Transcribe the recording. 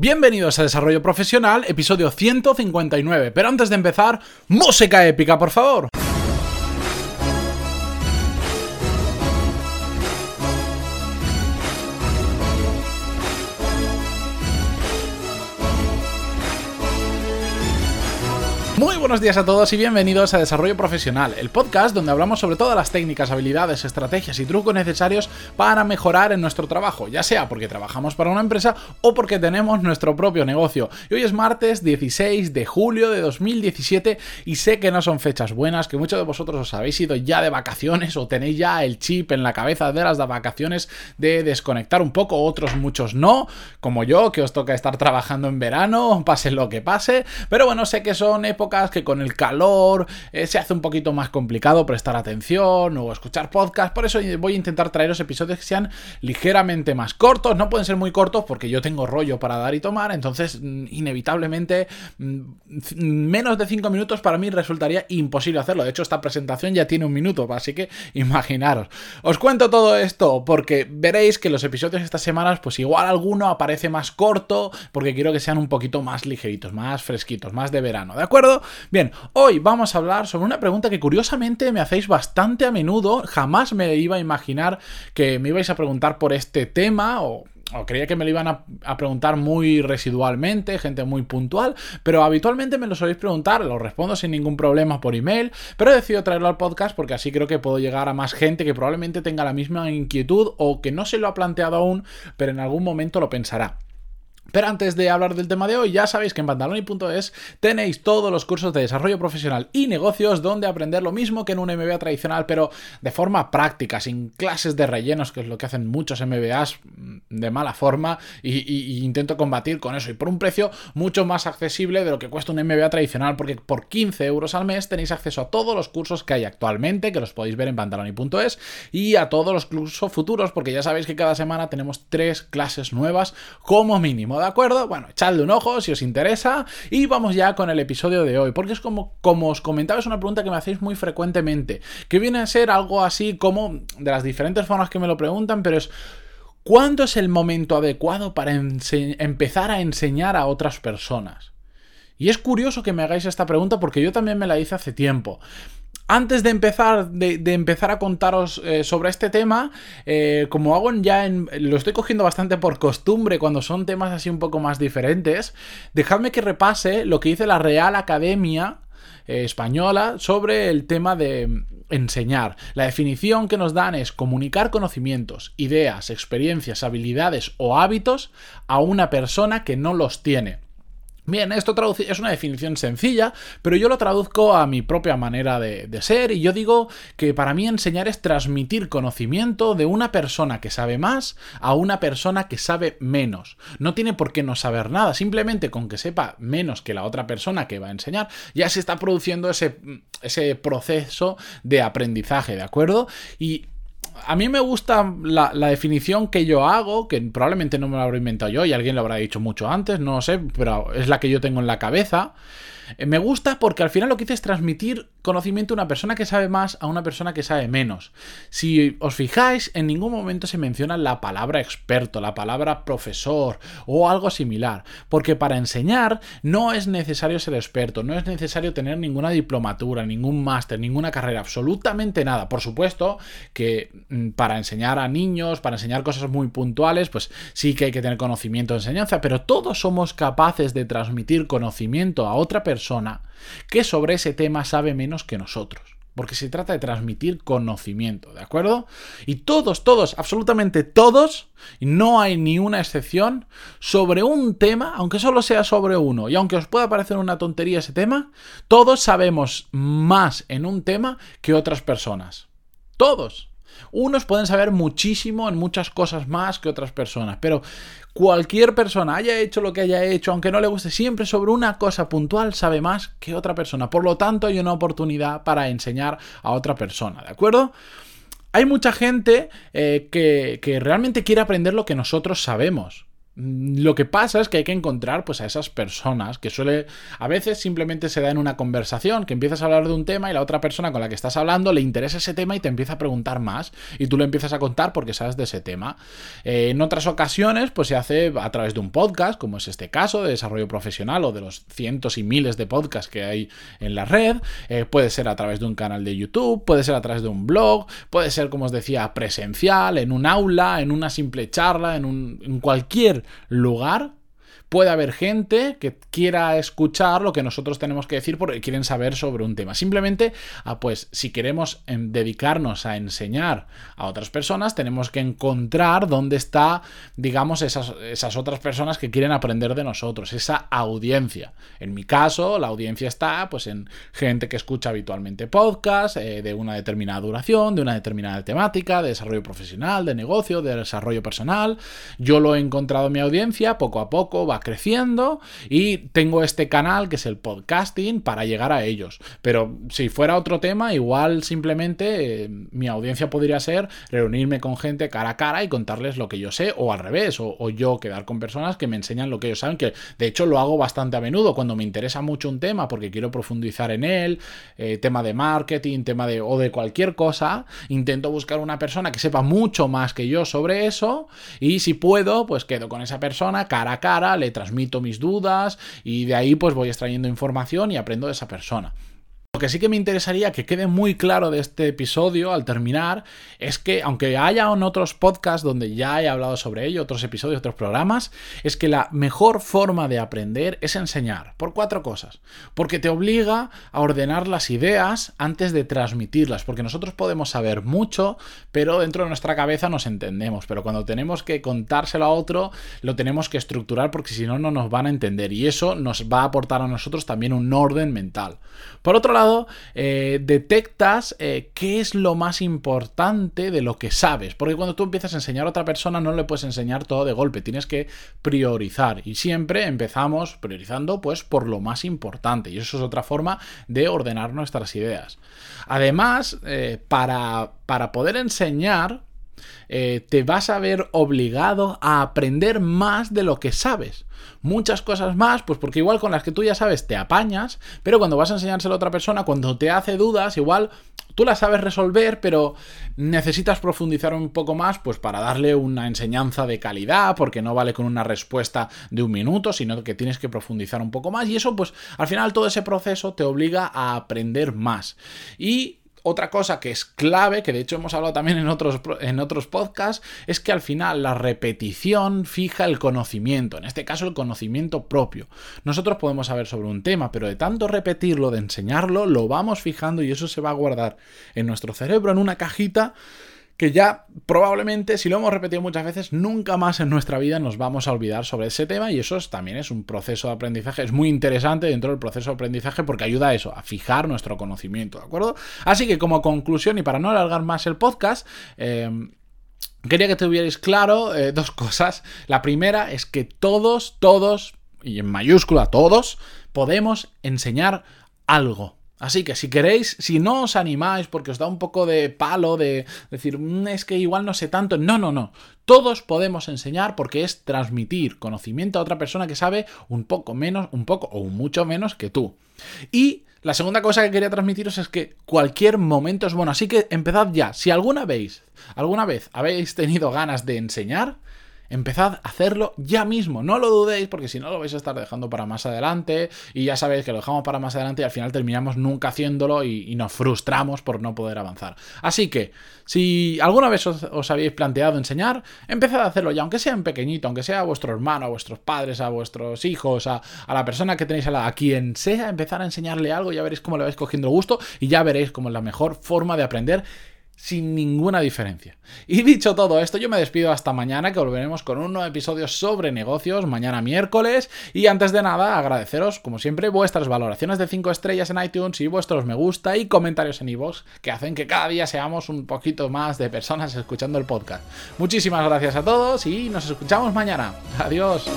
Bienvenidos a Desarrollo Profesional, episodio 159. Pero antes de empezar, música épica, por favor. Muy buenos días a todos y bienvenidos a Desarrollo Profesional, el podcast donde hablamos sobre todas las técnicas, habilidades, estrategias y trucos necesarios para mejorar en nuestro trabajo, ya sea porque trabajamos para una empresa o porque tenemos nuestro propio negocio. Y hoy es martes 16 de julio de 2017 y sé que no son fechas buenas, que muchos de vosotros os habéis ido ya de vacaciones o tenéis ya el chip en la cabeza de las vacaciones de desconectar un poco, otros muchos no, como yo, que os toca estar trabajando en verano, pase lo que pase, pero bueno, sé que son épocas que con el calor eh, se hace un poquito más complicado prestar atención o escuchar podcast. Por eso voy a intentar traeros episodios que sean ligeramente más cortos. No pueden ser muy cortos porque yo tengo rollo para dar y tomar. Entonces, mm, inevitablemente, mm, menos de 5 minutos para mí resultaría imposible hacerlo. De hecho, esta presentación ya tiene un minuto, así que imaginaros. Os cuento todo esto porque veréis que los episodios de estas semanas, pues igual alguno aparece más corto porque quiero que sean un poquito más ligeritos, más fresquitos, más de verano, ¿de acuerdo? Bien, hoy vamos a hablar sobre una pregunta que curiosamente me hacéis bastante a menudo. Jamás me iba a imaginar que me ibais a preguntar por este tema o creía que me lo iban a, preguntar muy residualmente, gente muy puntual, pero habitualmente me lo soléis preguntar, lo respondo sin ningún problema por email, pero he decidido traerlo al podcast porque así creo que puedo llegar a más gente que probablemente tenga la misma inquietud o que no se lo ha planteado aún, pero en algún momento lo pensará. Pero antes de hablar del tema de hoy, ya sabéis que en pantaloni.es tenéis todos los cursos de desarrollo profesional y negocios donde aprender lo mismo que en un MBA tradicional, pero de forma práctica, sin clases de rellenos, que es lo que hacen muchos MBAs de mala forma, y, intento combatir con eso. Y por un precio mucho más accesible de lo que cuesta un MBA tradicional, porque por 15 euros al mes tenéis acceso a todos los cursos que hay actualmente, que los podéis ver en pantaloni.es, y a todos los cursos futuros, porque ya sabéis que cada semana tenemos tres clases nuevas como mínimo. ¿De acuerdo? Bueno, echadle un ojo si os interesa y vamos ya con el episodio de hoy, porque es como, como os comentaba, es una pregunta que me hacéis muy frecuentemente, que viene a ser algo así como de las diferentes formas que me lo preguntan, pero es... ¿Cuándo es el momento adecuado para empezar a enseñar a otras personas? Y es curioso que me hagáis esta pregunta porque yo también me la hice hace tiempo. Antes de empezar, de, empezar a contaros eh, sobre este tema, eh, como hago ya en. Lo estoy cogiendo bastante por costumbre cuando son temas así un poco más diferentes. Dejadme que repase lo que dice la Real Academia eh, Española sobre el tema de enseñar. La definición que nos dan es comunicar conocimientos, ideas, experiencias, habilidades o hábitos a una persona que no los tiene. Bien, esto es una definición sencilla, pero yo lo traduzco a mi propia manera de, ser y yo digo que para mí enseñar es transmitir conocimiento de una persona que sabe más a una persona que sabe menos. No tiene por qué no saber nada, simplemente con que sepa menos que la otra persona que va a enseñar, ya se está produciendo ese, ese proceso de aprendizaje, ¿de acuerdo? Y a mí me gusta la, definición que yo hago, que probablemente no me la habré inventado yo y alguien lo habrá dicho mucho antes, no lo sé, pero es la que yo tengo en la cabeza. Eh, me gusta porque al final lo que hice es transmitir conocimiento a una persona que sabe más a una persona que sabe menos. Si os fijáis, en ningún momento se menciona la palabra experto, la palabra profesor o algo similar, porque para enseñar no es necesario ser experto, no es necesario tener ninguna diplomatura, ningún máster, ninguna carrera, absolutamente nada. Por supuesto que mm, para enseñar a niños, para enseñar cosas muy puntuales, pues sí que hay que tener conocimiento de enseñanza, pero todos somos capaces de transmitir conocimiento a otra persona que sobre ese tema sabe menos que nosotros. Porque se trata de transmitir conocimiento, ¿de acuerdo? Y todos, todos, absolutamente todos, no hay ni una excepción, sobre un tema, aunque solo sea sobre uno, y aunque os pueda parecer una tontería ese tema, todos sabemos más en un tema que otras personas. Todos. Unos pueden saber muchísimo en muchas cosas más que otras personas, pero cualquier persona haya hecho lo que haya hecho, aunque no le guste, siempre sobre una cosa puntual sabe más que otra persona. Por lo tanto, hay una oportunidad para enseñar a otra persona, ¿de acuerdo? Hay mucha gente eh, que, que realmente quiere aprender lo que nosotros sabemos. Mm, lo que pasa es que hay que encontrar pues a esas personas que suele a veces simplemente se da en una conversación que empiezas a hablar de un tema y la otra persona con la que estás hablando le interesa ese tema y te empieza a preguntar más y tú le empiezas a contar porque sabes de ese tema. Eh, en otras ocasiones pues se hace a través de un podcast como es este caso de desarrollo profesional o de los cientos y miles de podcasts que hay en la red. Eh, puede ser a través de un canal de YouTube, puede ser a través de un blog, puede ser como os decía presencial, en un aula, en una simple charla, en, un, en cualquier lugar puede haber gente que quiera escuchar lo que nosotros tenemos que decir porque quieren saber sobre un tema. Simplemente, ah, pues si queremos em, dedicarnos a enseñar a otras personas, tenemos que encontrar dónde está, digamos, esas, esas otras personas que quieren aprender de nosotros, esa audiencia. En mi caso, la audiencia está pues en gente que escucha habitualmente podcast eh, de una determinada duración, de una determinada temática, de desarrollo profesional, de negocio, de desarrollo personal. Yo lo he encontrado en mi audiencia poco a poco, va creciendo y tengo este canal que es el podcasting para llegar a ellos. Pero si fuera otro tema, igual simplemente eh, mi audiencia podría ser reunirme con gente cara a cara y contarles lo que yo sé, o al revés, o, yo quedar con personas que me enseñan lo que ellos saben, que de hecho lo hago bastante a menudo cuando me interesa mucho un tema porque quiero profundizar en él, eh, tema de marketing, tema de o de cualquier cosa, intento buscar una persona que sepa mucho más que yo sobre eso y si puedo, pues quedo con esa persona cara a cara, le transmito mis dudas y de ahí pues voy extrayendo información y aprendo de esa persona. Lo que sí que me interesaría que quede muy claro de este episodio al terminar es que, aunque haya otros podcasts donde ya he hablado sobre ello, otros episodios, otros programas, es que la mejor forma de aprender es enseñar, por cuatro cosas. Porque te obliga a ordenar las ideas antes de transmitirlas, porque nosotros podemos saber mucho, pero dentro de nuestra cabeza nos entendemos, pero cuando tenemos que contárselo a otro, lo tenemos que estructurar porque si no, no nos van a entender y eso nos va a aportar a nosotros también un orden mental. Por otro lado, eh, detectas eh, qué es lo más importante de lo que sabes. Porque cuando tú empiezas a enseñar a otra persona no le puedes enseñar todo de golpe, tienes que priorizar. Y siempre empezamos priorizando pues por lo más importante. Y eso es otra forma de ordenar nuestras ideas. Además, eh, para, para poder enseñar, te vas a ver obligado a aprender más de lo que sabes muchas cosas más, pues porque igual con las que tú ya sabes te apañas, pero cuando vas a enseñárselo a otra persona, cuando te hace dudas, igual tú las sabes resolver, pero necesitas profundizar un poco más, pues para darle una enseñanza de calidad, porque no vale con una respuesta de un minuto, sino que tienes que profundizar un poco más, y eso, pues al final todo ese proceso te obliga a aprender más. Y otra cosa que es clave, que de hecho hemos hablado también en otros, en otros podcasts, es que al final la repetición fija el conocimiento, en este caso el conocimiento propio. Nosotros podemos saber sobre un tema, pero de tanto repetirlo, de enseñarlo, lo vamos fijando y eso se va a guardar en nuestro cerebro en una cajita que ya probablemente, si lo hemos repetido muchas veces, nunca más en nuestra vida nos vamos a olvidar sobre ese tema y eso también es un proceso de aprendizaje, es muy interesante dentro del proceso de aprendizaje porque ayuda a eso, a fijar nuestro conocimiento, ¿de acuerdo? Así que como conclusión y para no alargar más el podcast, eh, Quería que tuvierais claro eh, dos cosas. La primera es que todos, todos, y en mayúscula todos, podemos enseñar algo. Así que si queréis, si no os animáis porque os da un poco de palo de decir, mm, es que igual no sé tanto, no, no, no. Todos podemos enseñar porque es transmitir conocimiento a otra persona que sabe un poco menos, un poco o mucho menos que tú. Y la segunda cosa que quería transmitiros es que cualquier momento es bueno, así que empezad ya. Si alguna vez, alguna vez habéis tenido ganas de enseñar, Empezad a hacerlo ya mismo, no lo dudéis porque si no lo vais a estar dejando para más adelante y ya sabéis que lo dejamos para más adelante y al final terminamos nunca haciéndolo y, nos frustramos por no poder avanzar. Así que, si alguna vez os, habéis planteado enseñar, empezad a hacerlo ya, aunque sea en pequeñito, aunque sea a vuestro hermano, a vuestros padres, a vuestros hijos, a, la persona que tenéis a la, a quien sea, empezar a enseñarle algo, ya veréis cómo le vais cogiendo gusto y ya veréis cómo es la mejor forma de aprender sin ninguna diferencia. Y dicho todo esto, yo me despido hasta mañana, que volveremos con un nuevo episodio sobre negocios, mañana miércoles. Y antes de nada, agradeceros, como siempre, vuestras valoraciones de 5 estrellas en iTunes y vuestros me gusta y comentarios en iVoox, que hacen que cada día seamos un poquito más de personas escuchando el podcast. Muchísimas gracias a todos y nos escuchamos mañana. Adiós.